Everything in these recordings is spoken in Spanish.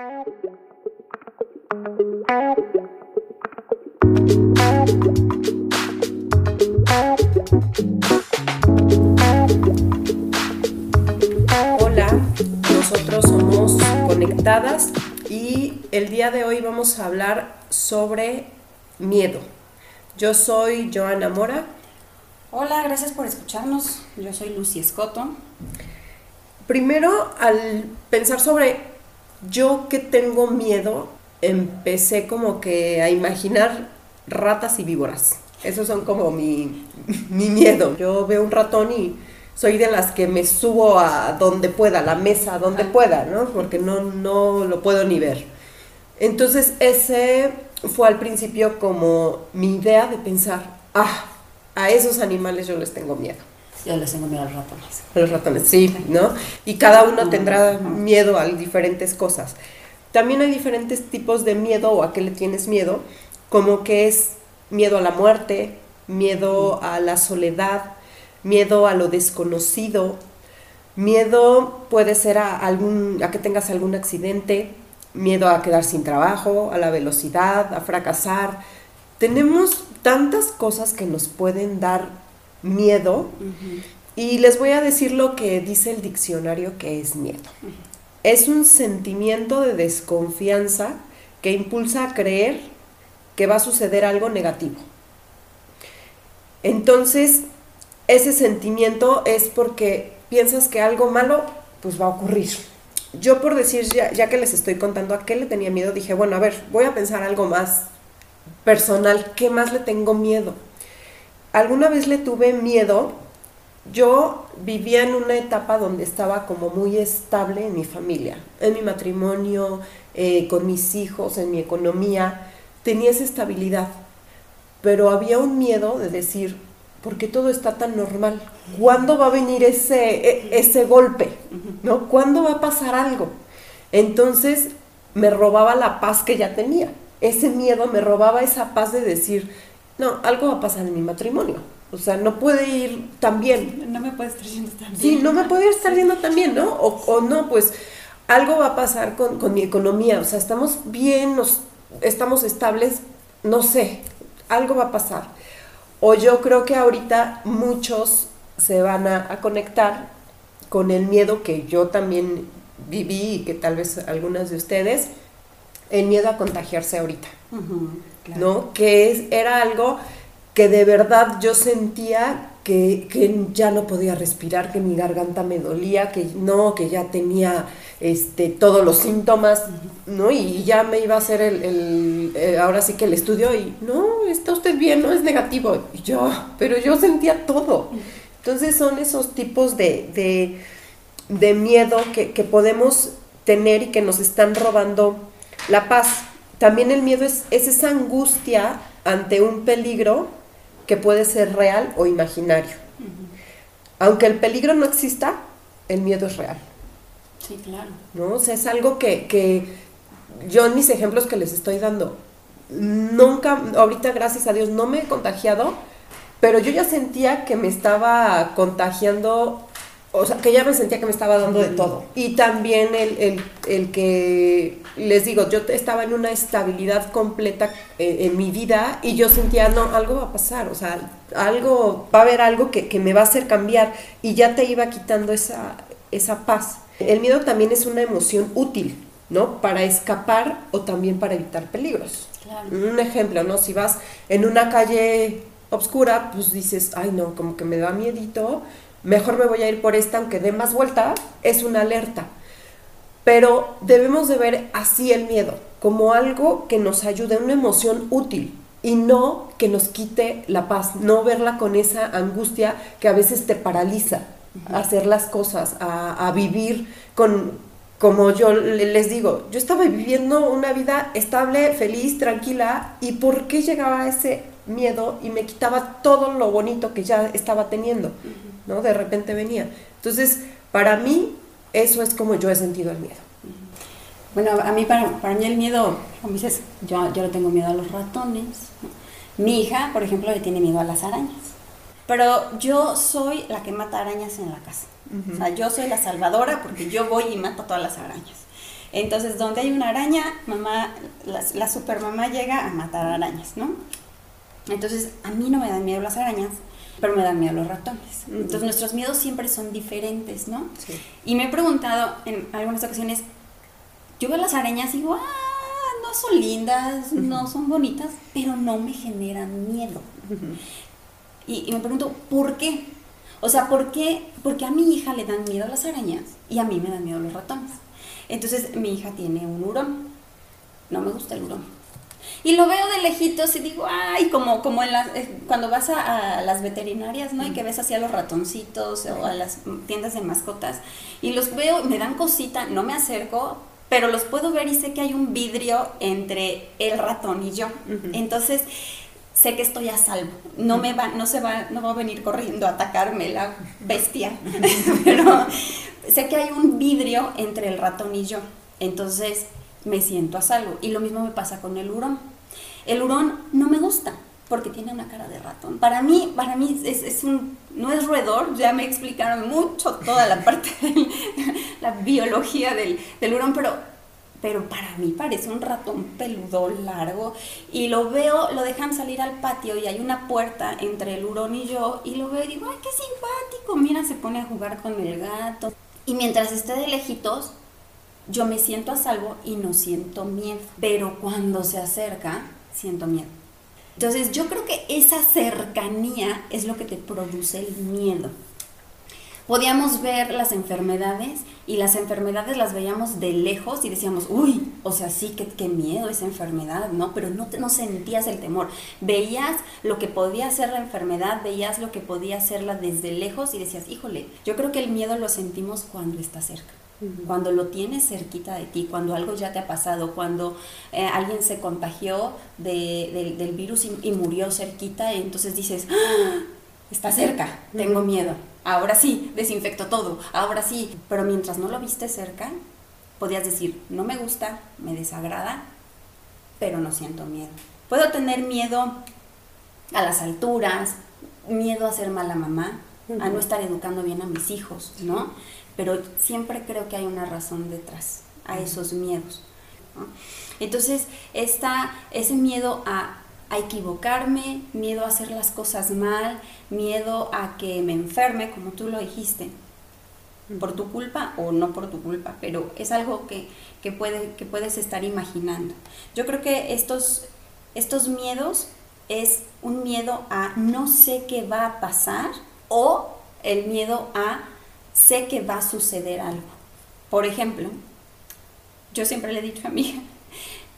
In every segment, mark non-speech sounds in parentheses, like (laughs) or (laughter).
Hola, nosotros somos Conectadas y el día de hoy vamos a hablar sobre miedo. Yo soy Joana Mora. Hola, gracias por escucharnos. Yo soy Lucy Escoto. Primero, al pensar sobre yo que tengo miedo, empecé como que a imaginar ratas y víboras. Esos son como mi, mi miedo. Yo veo un ratón y soy de las que me subo a donde pueda, la mesa, donde pueda, ¿no? Porque no, no lo puedo ni ver. Entonces ese fue al principio como mi idea de pensar, ah, a esos animales yo les tengo miedo. Yo les tengo miedo a los ratones. A los ratones, sí, ¿no? Y cada uno tendrá miedo a diferentes cosas. También hay diferentes tipos de miedo o a qué le tienes miedo, como que es miedo a la muerte, miedo a la soledad, miedo a lo desconocido, miedo puede ser a, algún, a que tengas algún accidente, miedo a quedar sin trabajo, a la velocidad, a fracasar. Tenemos tantas cosas que nos pueden dar miedo y les voy a decir lo que dice el diccionario que es miedo. Es un sentimiento de desconfianza que impulsa a creer que va a suceder algo negativo. Entonces, ese sentimiento es porque piensas que algo malo pues va a ocurrir. Yo por decir, ya, ya, que les estoy contando a qué le tenía miedo, dije, bueno, a ver, voy a pensar algo más personal, ¿qué más le tengo miedo? Alguna vez le tuve miedo, yo vivía en una etapa donde estaba como muy estable en mi familia, en mi matrimonio, eh, con mis hijos, en mi economía, tenía esa estabilidad, pero había un miedo de decir, ¿por qué todo está tan normal? ¿Cuándo va a venir ese, e, ese golpe? ¿No? ¿Cuándo va a pasar algo? Entonces me robaba la paz que ya tenía. Ese miedo me robaba esa paz de decir, no, algo va a pasar en mi matrimonio. O sea, no puede ir tan bien. No me puede estar yendo tan bien. Sí, no me puede estar yendo tan bien, ¿no? O, o no, pues algo va a pasar con, con mi economía. O sea, estamos bien, nos estamos estables, no sé, algo va a pasar. O yo creo que ahorita muchos se van a, a, conectar con el miedo que yo también viví y que tal vez algunas de ustedes, el miedo a contagiarse ahorita, uh -huh, claro. ¿no? Que es, era algo que de verdad yo sentía que, que, ya no podía respirar, que mi garganta me dolía, que no, que ya tenía este, todos los síntomas, ¿no? Y ya me iba a hacer el, el, el, ahora sí que el estudio y, no, está usted bien, no es negativo. Y yo, pero yo sentía todo. Entonces son esos tipos de, de, de miedo que, que podemos tener y que nos están robando la paz. También el miedo es, es esa angustia ante un peligro que puede ser real o imaginario. Uh -huh. Aunque el peligro no exista, el miedo es real. Sí, claro. ¿No? O sea, es algo que, que yo en mis ejemplos que les estoy dando, nunca, ahorita gracias a Dios no me he contagiado, pero yo ya sentía que me estaba contagiando, o sea, que ya me sentía que me estaba dando de todo. Y también el, el, el que, les digo, yo estaba en una estabilidad completa en, en, mi vida y yo sentía, no, algo va a pasar, o sea, algo, va a haber algo que, que me va a hacer cambiar y ya te iba quitando esa, esa paz. El miedo también es una emoción útil, ¿no? Para escapar o también para evitar peligros. Claro. Un ejemplo, ¿no? Si vas en una calle oscura, pues dices, ay no, como que me da miedito, mejor me voy a ir por esta, aunque dé más vuelta, es una alerta. Pero debemos de ver así el miedo, como algo que nos ayude, una emoción útil, y no que nos quite la paz, no verla con esa angustia que a veces te paraliza uh -huh. a hacer las cosas, a, a, vivir con, como yo les digo, yo estaba viviendo una vida estable, feliz, tranquila, y ¿por qué llegaba ese miedo y me quitaba todo lo bonito que ya estaba teniendo? Uh -huh. ¿No? De repente venía. Entonces, para mí, eso es como yo he sentido el miedo. Bueno, a mí, para, para mí el miedo, como dices, yo, yo le tengo miedo a los ratones. Mi hija, por ejemplo, le tiene miedo a las arañas. Pero yo soy la que mata arañas en la casa. Uh -huh. O sea, yo soy la salvadora porque yo voy y mato todas las arañas. Entonces, donde hay una araña, mamá, la, la supermamá llega a matar arañas, ¿no? Entonces, a mí no me dan miedo las arañas, pero me dan miedo los ratones. Entonces, nuestros miedos siempre son diferentes, ¿no? Sí. Y me he preguntado en algunas ocasiones, yo veo las arañas y digo, ah, no son lindas, no son bonitas, pero no me generan miedo. Y, y me pregunto, ¿por qué? O sea, ¿por qué? Porque a mi hija le dan miedo las arañas y a mí me dan miedo los ratones. Entonces, mi hija tiene un hurón. No me gusta el hurón. Y lo veo de lejitos y digo, ay, como, como en las, eh, cuando vas a, a las veterinarias, ¿no? Y que ves así a los ratoncitos o a las tiendas de mascotas. Y los veo, me dan cosita, no me acerco, pero los puedo ver y sé que hay un vidrio entre el ratón y yo. Entonces, sé que estoy a salvo. No me va, no se va, no va a venir corriendo a atacarme la bestia. (laughs) (laughs) pero sé que hay un vidrio entre el ratón y yo. Entonces, me siento a salvo. Y lo mismo me pasa con el hurón. El hurón no me gusta porque tiene una cara de ratón. Para mí, para mí es, es un, no es roedor, ya me explicaron mucho toda la parte de la biología del, del hurón, pero, pero para mí parece un ratón peludo largo y lo veo, lo dejan salir al patio y hay una puerta entre el hurón y yo y lo veo y digo, ay, qué simpático, mira, se pone a jugar con el gato. Y mientras esté de lejitos, yo me siento a salvo y no siento miedo. Pero cuando se acerca, siento miedo. Entonces yo creo que esa cercanía es lo que te produce el miedo. Podíamos ver las enfermedades y las enfermedades las veíamos de lejos y decíamos, uy, o sea, sí, qué, qué miedo esa enfermedad, ¿no? Pero no, te, no sentías el temor. Veías lo que podía ser la enfermedad, veías lo que podía serla desde lejos y decías, híjole, yo creo que el miedo lo sentimos cuando está cerca. Cuando lo tienes cerquita de ti, cuando algo ya te ha pasado, cuando eh, alguien se contagió de, del- del virus y, y murió cerquita, y entonces dices, "Ah, está cerca, tengo miedo. Ahora sí, desinfecto todo, ahora sí. Pero mientras no lo viste cerca, podías decir, no me gusta, me desagrada, pero no siento miedo. Puedo tener miedo a las alturas, miedo a ser mala mamá, a no estar educando bien a mis hijos, ¿no? Pero siempre creo que hay una razón detrás a esos miedos. ¿no? Entonces, esta, ese miedo a, a equivocarme, miedo a hacer las cosas mal, miedo a que me enferme, como tú lo dijiste, por tu culpa o no por tu culpa, pero es algo que, que, puede, que puedes estar imaginando. Yo creo que estos, estos miedos es un miedo a no sé qué va a pasar o el miedo a sé que va a suceder algo. Por ejemplo, yo siempre le he dicho a mi hija,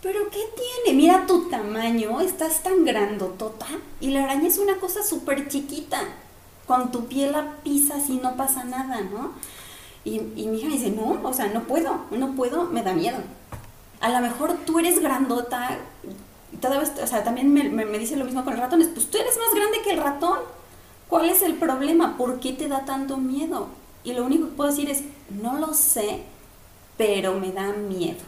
pero ¿qué tiene? Mira tu tamaño, estás tan grandotota y la araña es una cosa súper chiquita. Con tu piel la pisas y no pasa nada, ¿no? Y, mi hija dice, no, o sea, no puedo, no puedo, me da miedo. A lo mejor tú eres grandota, toda o sea, también me, me, me dice lo mismo con los ratones, pues tú eres más grande que el ratón. ¿Cuál es el problema? ¿Por qué te da tanto miedo? Y lo único que puedo decir es, no lo sé, pero me da miedo.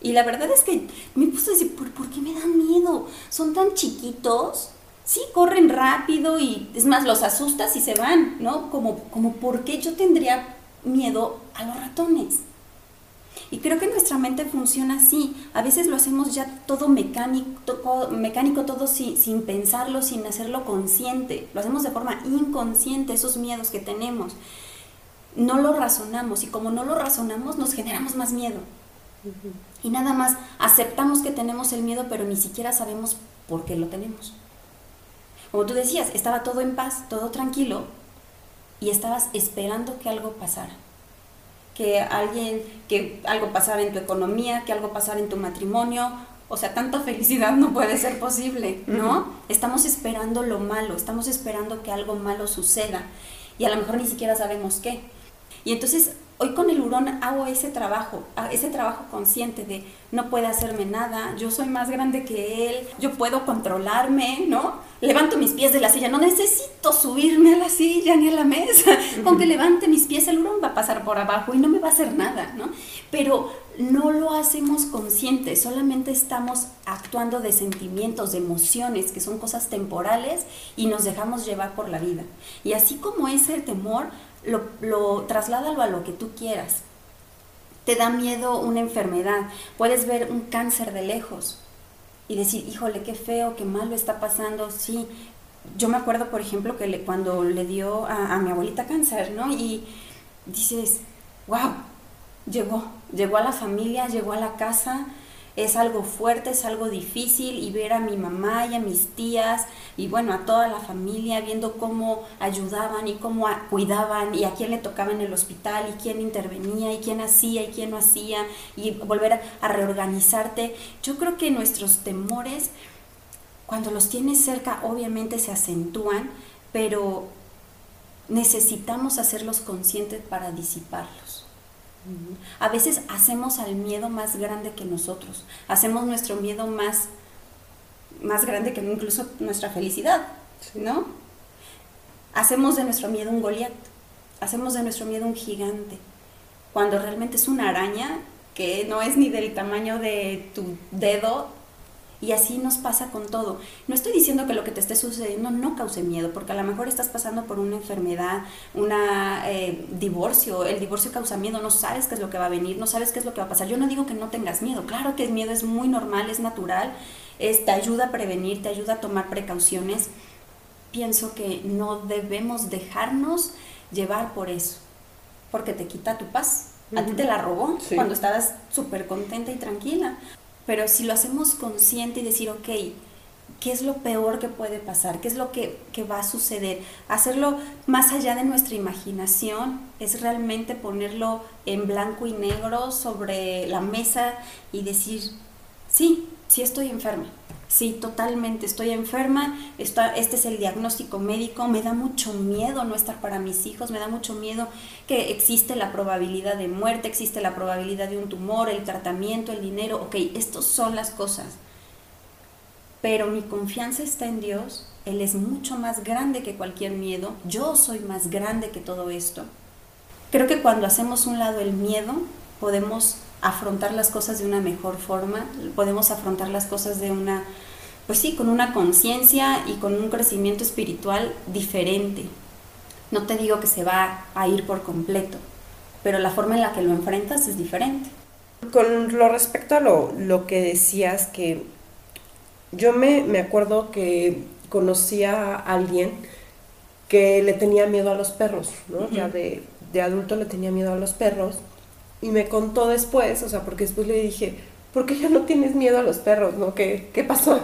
Y la verdad es que me puse a decir, ¿por, ¿por qué me dan miedo? Son tan chiquitos, sí, corren rápido y es más, los asustas y se van, ¿no? Como, como ¿por qué yo tendría miedo a los ratones? Y creo que nuestra mente funciona así. A veces lo hacemos ya todo mecánico, todo, mecánico, todo sin, sin pensarlo, sin hacerlo consciente. Lo hacemos de forma inconsciente, esos miedos que tenemos. No lo razonamos y como no lo razonamos nos generamos más miedo. Y nada más aceptamos que tenemos el miedo, pero ni siquiera sabemos por qué lo tenemos. Como tú decías, estaba todo en paz, todo tranquilo, y estabas esperando que algo pasara. Que alguien, que algo pasara en tu economía, que algo pasara en tu matrimonio. O sea, tanta felicidad no puede ser posible, ¿no? Uh -huh. Estamos esperando lo malo, estamos esperando que algo malo suceda. Y a lo mejor ni siquiera sabemos qué. Y entonces hoy con el hurón hago ese trabajo, ese trabajo consciente de no puede hacerme nada, yo soy más grande que él, yo puedo controlarme, ¿no? Levanto mis pies de la silla, no necesito subirme a la silla ni a la mesa, con que levante mis pies el hurón va a pasar por abajo y no me va a hacer nada, ¿no? Pero no lo hacemos consciente, solamente estamos actuando de sentimientos, de emociones, que son cosas temporales y nos dejamos llevar por la vida. Y así como ese temor, lo, lo trasládalo a lo que tú quieras. te da miedo una enfermedad, puedes ver un cáncer de lejos y decir, híjole, qué feo, qué malo está pasando, sí. Yo me acuerdo, por ejemplo, que cuando le dio a, a mi abuelita cáncer, ¿no? Y dices, wow, llegó, llegó a la familia, llegó a la casa, es algo fuerte, es algo difícil y ver a mi mamá y a mis tías y bueno, a toda la familia viendo cómo ayudaban y cómo cuidaban y a quién le tocaba en el hospital y quién intervenía y quién hacía y quién no hacía y volver a, reorganizarte. Yo creo que nuestros temores, cuando los tienes cerca, obviamente se acentúan, pero necesitamos hacerlos conscientes para disiparlos. A veces hacemos al miedo más grande que nosotros, hacemos nuestro miedo más, más grande que incluso nuestra felicidad, ¿no? Hacemos de nuestro miedo un Goliat, hacemos de nuestro miedo un gigante, cuando realmente es una araña que no es ni del tamaño de tu dedo y así nos pasa con todo. No estoy diciendo que lo que te esté sucediendo no cause miedo, porque a lo mejor estás pasando por una enfermedad, un eh, divorcio. El divorcio causa miedo, no sabes qué es lo que va a venir, no sabes qué es lo que va a pasar. Yo no digo que no tengas miedo, claro que el miedo es muy normal, es natural, es, te ayuda a prevenir, te ayuda a tomar precauciones. Pienso que no debemos dejarnos llevar por eso, porque te quita tu paz. A ti te la robó cuando estabas súper contenta y tranquila. Pero si lo hacemos consciente y decir, ok, ¿qué es lo peor que puede pasar? ¿Qué es lo que, va a suceder? Hacerlo más allá de nuestra imaginación es realmente ponerlo en blanco y negro sobre la mesa y decir, sí, sí estoy enferma. Sí, totalmente, estoy enferma, este es el diagnóstico médico, me da mucho miedo no estar para mis hijos, me da mucho miedo que existe la probabilidad de muerte, existe la probabilidad de un tumor, el tratamiento, el dinero, ok, estas son las cosas. Pero mi confianza está en Dios, Él es mucho más grande que cualquier miedo, yo soy más grande que todo esto. Creo que cuando hacemos un lado el miedo, podemos afrontar las cosas de una mejor forma, podemos afrontar las cosas de una, pues sí, con una conciencia y con un crecimiento espiritual diferente. No te digo que se va a ir por completo, pero la forma en la que lo enfrentas es diferente. Con lo respecto a lo, que decías, que yo me, me acuerdo que conocía a alguien que le tenía miedo a los perros, ¿no? Ya de, de adulto le tenía miedo a los perros y me contó después, o sea, porque después le dije, ¿por qué ya no tienes miedo a los perros? ¿No? ¿Qué, qué pasó?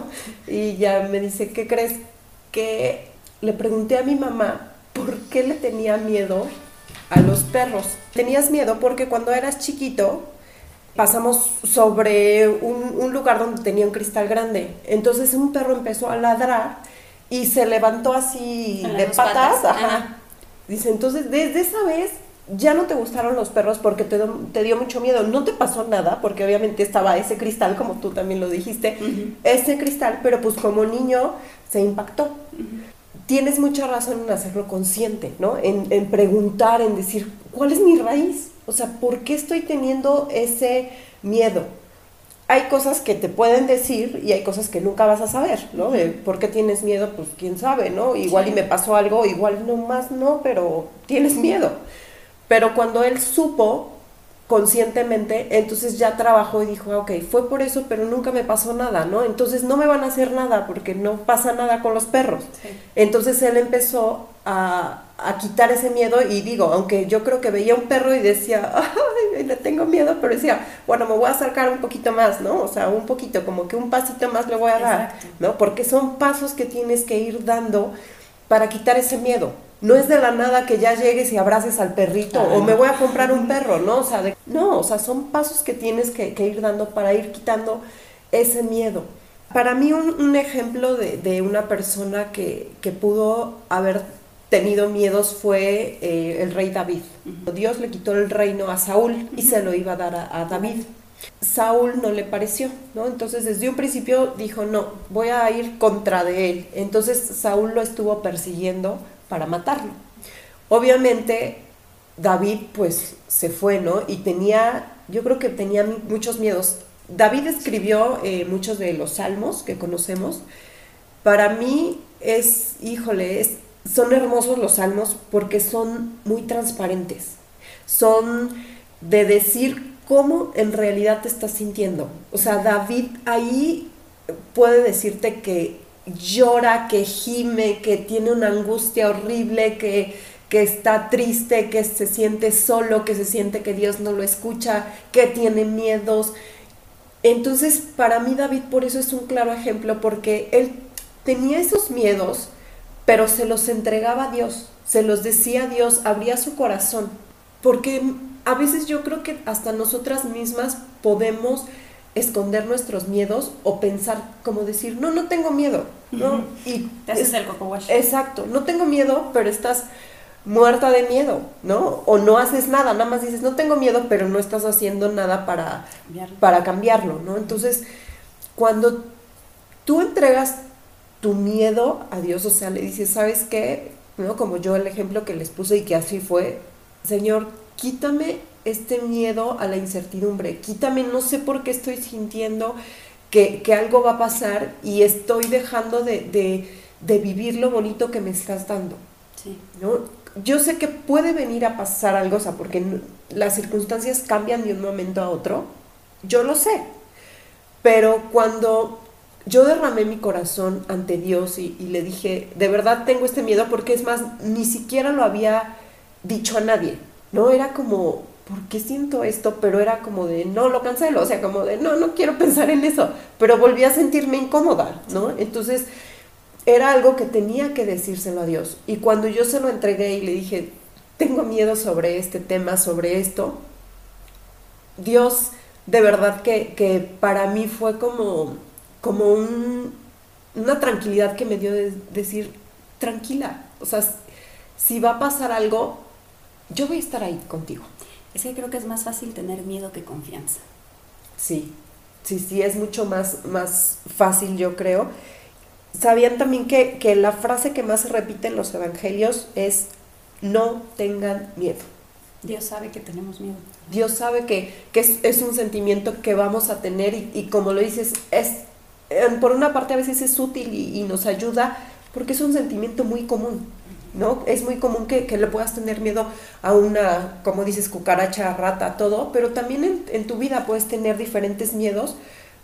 Y ya me dice, ¿qué crees? Que le pregunté a mi mamá por qué le tenía miedo a los perros. Tenías miedo porque cuando eras chiquito pasamos sobre un, lugar donde tenía un cristal grande. Entonces un perro empezó a ladrar y se levantó así de patas. Dice, entonces desde esa vez ya no te gustaron los perros porque te, te, dio mucho miedo. No te pasó nada porque obviamente estaba ese cristal, como tú también lo dijiste, ese cristal, pero pues como niño se impactó. Tienes mucha razón en hacerlo consciente, ¿no? En, en, preguntar, en decir, ¿cuál es mi raíz? O sea, ¿por qué estoy teniendo ese miedo? Hay cosas que te pueden decir y hay cosas que nunca vas a saber, ¿no? ¿Por qué tienes miedo? Pues quién sabe, ¿no? Igual y me pasó algo, igual no más no, pero tienes miedo. Pero cuando él supo conscientemente, entonces ya trabajó y dijo, ok, fue por eso, pero nunca me pasó nada, ¿no? Entonces no me van a hacer nada porque no pasa nada con los perros. Entonces él empezó a, a, quitar ese miedo y digo, aunque yo creo que veía un perro y decía, (laughs) ay, le tengo miedo, pero decía, bueno, me voy a acercar un poquito más, ¿no? O sea, un poquito, como que un pasito más le voy a dar, ¿no? Porque son pasos que tienes que ir dando para quitar ese miedo. No es de la nada que ya llegues y abraces al perrito o me voy a comprar un perro, ¿no? O sea, no, o sea, son pasos que tienes que, ir dando para ir quitando ese miedo. Para mí un, ejemplo de, una persona que, pudo haber tenido miedos fue eh, el rey David. Dios le quitó el reino a Saúl y se lo iba a dar a David. Saúl no le pareció, ¿no? Entonces desde un principio dijo, no, voy a ir contra de él. Entonces Saúl lo estuvo persiguiendo para matarlo. Obviamente David pues se fue, ¿no? Y tenía, yo creo que tenía muchos miedos. David escribió eh, muchos de los salmos que conocemos. Para mí es, híjole, son hermosos los salmos porque son muy transparentes. Son de decir cómo en realidad te estás sintiendo. O sea, David ahí puede decirte que llora, que gime, que tiene una angustia horrible, que, que está triste, que se siente solo, que se siente que Dios no lo escucha, que tiene miedos. Entonces, para mí David por eso es un claro ejemplo, porque él tenía esos miedos, pero se los entregaba a Dios, se los decía a Dios, abría su corazón, porque a veces yo creo que hasta nosotras mismas podemos esconder nuestros miedos o pensar como decir, no, no tengo miedo, ¿no? Y te haces el coco wash. Exacto, no tengo miedo, pero estás muerta de miedo, ¿no? O no haces nada, nada más dices, no tengo miedo, pero no estás haciendo nada para cambiarlo, para cambiarlo ¿no? Entonces, cuando tú entregas tu miedo a Dios, o sea, le dices, ¿sabes qué? ¿No? Como yo el ejemplo que les puse y que así fue, Señor, quítame este miedo a la incertidumbre, quítame, no sé por qué estoy sintiendo que, algo va a pasar y estoy dejando de, vivir lo bonito que me estás dando. ¿no? Yo sé que puede venir a pasar algo, o sea, porque las circunstancias cambian de un momento a otro, yo lo sé, pero cuando yo derramé mi corazón ante Dios y, y, le dije, de verdad tengo este miedo porque es más, ni siquiera lo había dicho a nadie, ¿no? Era como, ¿por qué siento esto? Pero era como de, no, lo cancelo, o sea, como de, no, no quiero pensar en eso, pero volví a sentirme incómoda, ¿no? Entonces, era algo que tenía que decírselo a Dios. Y cuando yo se lo entregué y le dije, tengo miedo sobre este tema, sobre esto, Dios, de verdad que, que para mí fue como, como un, una tranquilidad que me dio de decir, tranquila, o sea, si va a pasar algo, yo voy a estar ahí contigo. Es que creo que es más fácil tener miedo que confianza. Sí, sí, sí, es mucho más, más fácil, yo creo. Sabían también que, que la frase que más se repite en los evangelios es no tengan miedo. Dios sabe que tenemos miedo. Dios sabe que, que es, es, un sentimiento que vamos a tener y, y, como lo dices, es por una parte a veces es útil y, y nos ayuda porque es un sentimiento muy común. ¿No? Es muy común que, le puedas tener miedo a una, como dices, cucaracha, rata, todo, pero también en, tu vida puedes tener diferentes miedos,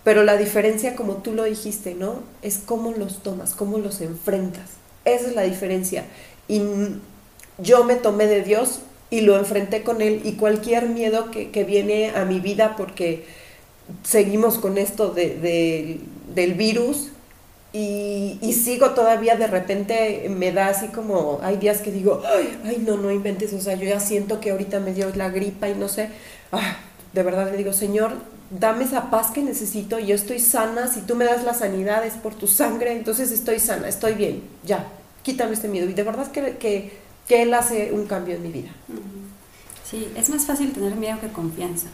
pero la diferencia, como tú lo dijiste, ¿no? Es cómo los tomas, cómo los enfrentas. Esa es la diferencia. Y yo me tomé de Dios y lo enfrenté con Él y cualquier miedo que, que viene a mi vida porque seguimos con esto de, del virus, y, sigo todavía de repente, me da así como, hay días que digo, ay, no, no inventes, o sea, yo ya siento que ahorita me dio la gripa y no sé, ah, de verdad le digo, Señor, dame esa paz que necesito, yo estoy sana, si tú me das la sanidad es por tu sangre, entonces estoy sana, estoy bien, ya, quítame este miedo. Y de verdad que, que Él hace un cambio en mi vida. Sí, es más fácil tener miedo que confianza.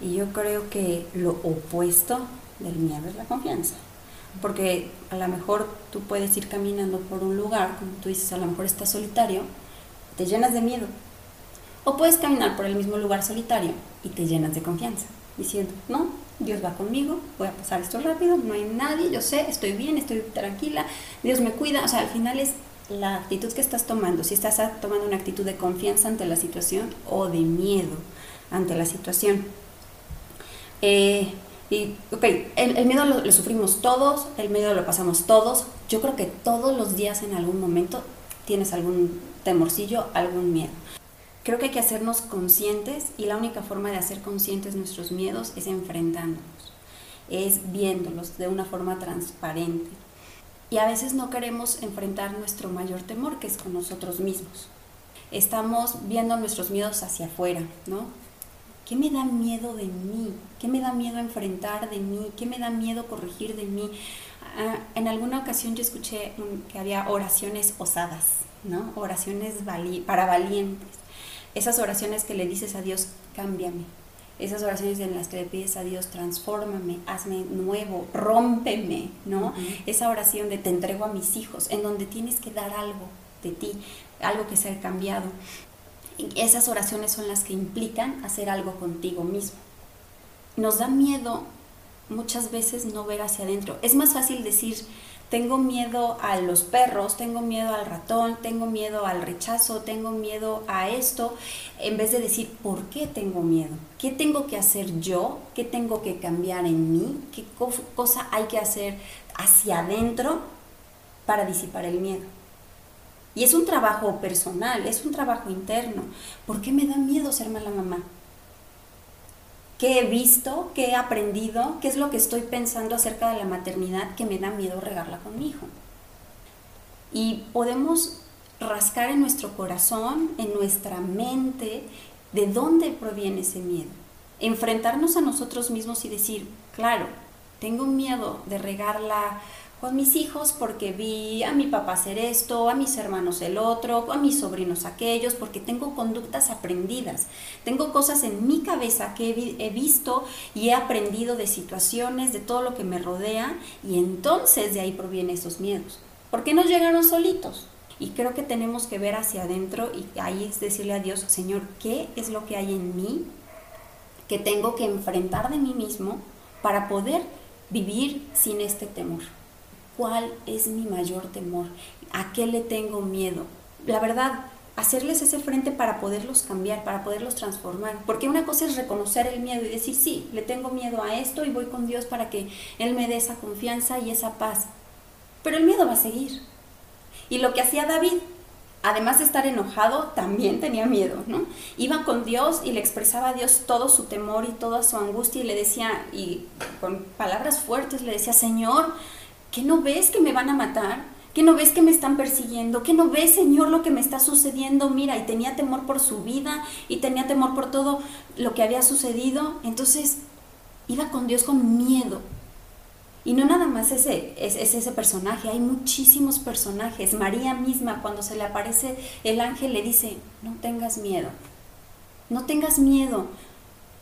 Y yo creo que lo opuesto del miedo es la confianza porque a lo mejor tú puedes ir caminando por un lugar, como tú dices, a lo mejor estás solitario, te llenas de miedo. O puedes caminar por el mismo lugar solitario y te llenas de confianza, diciendo, no, Dios va conmigo, voy a pasar esto rápido, no hay nadie, yo sé, estoy bien, estoy tranquila, Dios me cuida. O sea, al final es la actitud que estás tomando, si estás tomando una actitud de confianza ante la situación o de miedo ante la situación. Eh, y, ok, el, miedo lo, sufrimos todos, el miedo lo pasamos todos. Yo creo que todos los días en algún momento tienes algún temorcillo, algún miedo. Creo que hay que hacernos conscientes y la única forma de hacer conscientes nuestros miedos es enfrentándolos, es viéndolos de una forma transparente. Y a veces no queremos enfrentar nuestro mayor temor, que es con nosotros mismos. Estamos viendo nuestros miedos hacia afuera, ¿no? ¿Qué me da miedo de mí? ¿Qué me da miedo enfrentar de mí? ¿Qué me da miedo corregir de mí? Ah, en alguna ocasión yo escuché que había oraciones osadas, ¿no? Oraciones para valientes. Esas oraciones que le dices a Dios, cámbiame. Esas oraciones en las que le pides a Dios, transfórmame, hazme nuevo, rómpeme, ¿no? Esa oración de te entrego a mis hijos, en donde tienes que dar algo de ti, algo que ser cambiado. Esas oraciones son las que implican hacer algo contigo mismo. Nos da miedo muchas veces no ver hacia adentro. Es más fácil decir, tengo miedo a los perros, tengo miedo al ratón, tengo miedo al rechazo, tengo miedo a esto, en vez de decir, ¿por qué tengo miedo? ¿Qué tengo que hacer yo? ¿Qué tengo que cambiar en mí? ¿Qué cosa hay que hacer hacia adentro para disipar el miedo? Y es un trabajo personal, es un trabajo interno. ¿Por qué me da miedo ser mala mamá? ¿Qué he visto? ¿Qué he aprendido? ¿Qué es lo que estoy pensando acerca de la maternidad que me da miedo regarla con mi hijo? Y podemos rascar en nuestro corazón, en nuestra mente, de dónde proviene ese miedo. Enfrentarnos a nosotros mismos y decir, claro, tengo miedo de regarla con mis hijos porque vi a mi papá hacer esto, a mis hermanos el otro, a mis sobrinos aquellos, porque tengo conductas aprendidas. Tengo cosas en mi cabeza que he, visto y he aprendido de situaciones, de todo lo que me rodea, y entonces de ahí provienen esos miedos. ¿Por qué no llegaron solitos? Y creo que tenemos que ver hacia adentro y ahí es decirle a Dios, Señor, ¿qué es lo que hay en mí que tengo que enfrentar de mí mismo para poder vivir sin este temor? Cuál es mi mayor temor, a qué le tengo miedo. La verdad, hacerles ese frente para poderlos cambiar, para poderlos transformar. Porque una cosa es reconocer el miedo y decir, sí, le tengo miedo a esto y voy con Dios para que Él me dé esa confianza y esa paz. Pero el miedo va a seguir. Y lo que hacía David, además de estar enojado, también tenía miedo, ¿no? Iba con Dios y le expresaba a Dios todo su temor y toda su angustia y le decía, y con palabras fuertes le decía, Señor, ¿Qué no ves que me van a matar? ¿Qué no ves que me están persiguiendo? ¿Qué no ves, Señor, lo que me está sucediendo? Mira, y tenía temor por su vida y tenía temor por todo lo que había sucedido. Entonces, iba con Dios con miedo. Y no nada más ese, es, es, ese personaje, hay muchísimos personajes. María misma, cuando se le aparece el ángel, le dice, no tengas miedo, no tengas miedo,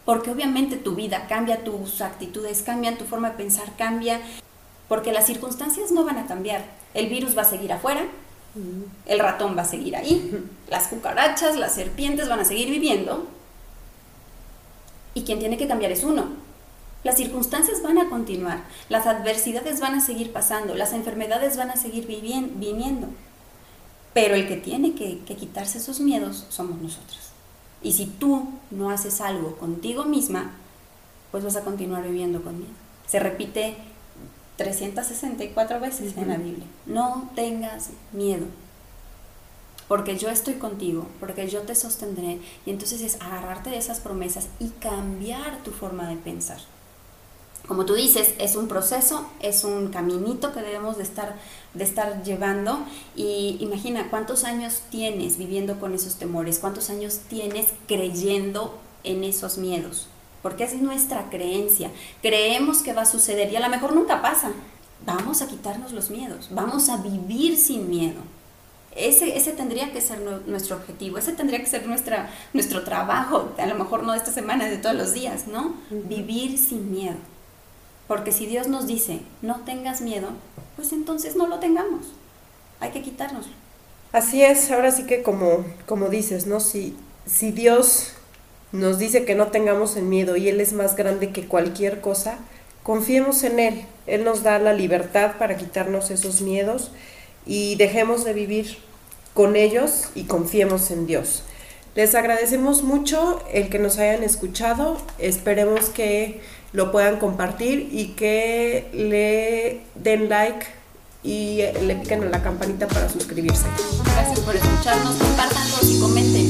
porque obviamente tu vida cambia, tus actitudes cambian, tu forma de pensar cambia, porque las circunstancias no van a cambiar. El virus va a seguir afuera, el ratón va a seguir ahí, las cucarachas, las serpientes van a seguir viviendo, y quien tiene que cambiar es uno. Las circunstancias van a continuar, las adversidades van a seguir pasando, las enfermedades van a seguir viniendo, pero el que tiene que, quitarse esos miedos somos nosotros. Y si tú no haces algo contigo misma, pues vas a continuar viviendo con miedo. Se repite 364 veces en la Biblia. No tengas miedo, porque yo estoy contigo, porque yo te sostendré. Y entonces es agarrarte de esas promesas y cambiar tu forma de pensar. Como tú dices, es un proceso, es un caminito que debemos de estar, de estar llevando. Y imagina cuántos años tienes viviendo con esos temores, cuántos años tienes creyendo en esos miedos porque es nuestra creencia. Creemos que va a suceder y a lo mejor nunca pasa. Vamos a quitarnos los miedos, vamos a vivir sin miedo. Ese, ese tendría que ser nuestro objetivo, ese tendría que ser nuestra, nuestro trabajo, a lo mejor no de esta semana, de todos los días, ¿no? Vivir sin miedo. Porque si Dios nos dice, no tengas miedo, pues entonces no lo tengamos. Hay que quitárnoslo. Así es, ahora sí que como, como dices, ¿no? Si, si Dios nos dice que no tengamos el miedo y Él es más grande que cualquier cosa, confiemos en Él. Él nos da la libertad para quitarnos esos miedos y dejemos de vivir con ellos y confiemos en Dios. Les agradecemos mucho el que nos hayan escuchado. Esperemos que lo puedan compartir y que le den like y le piquen a la campanita para suscribirse. Gracias por escucharnos, compártanlo y comenten.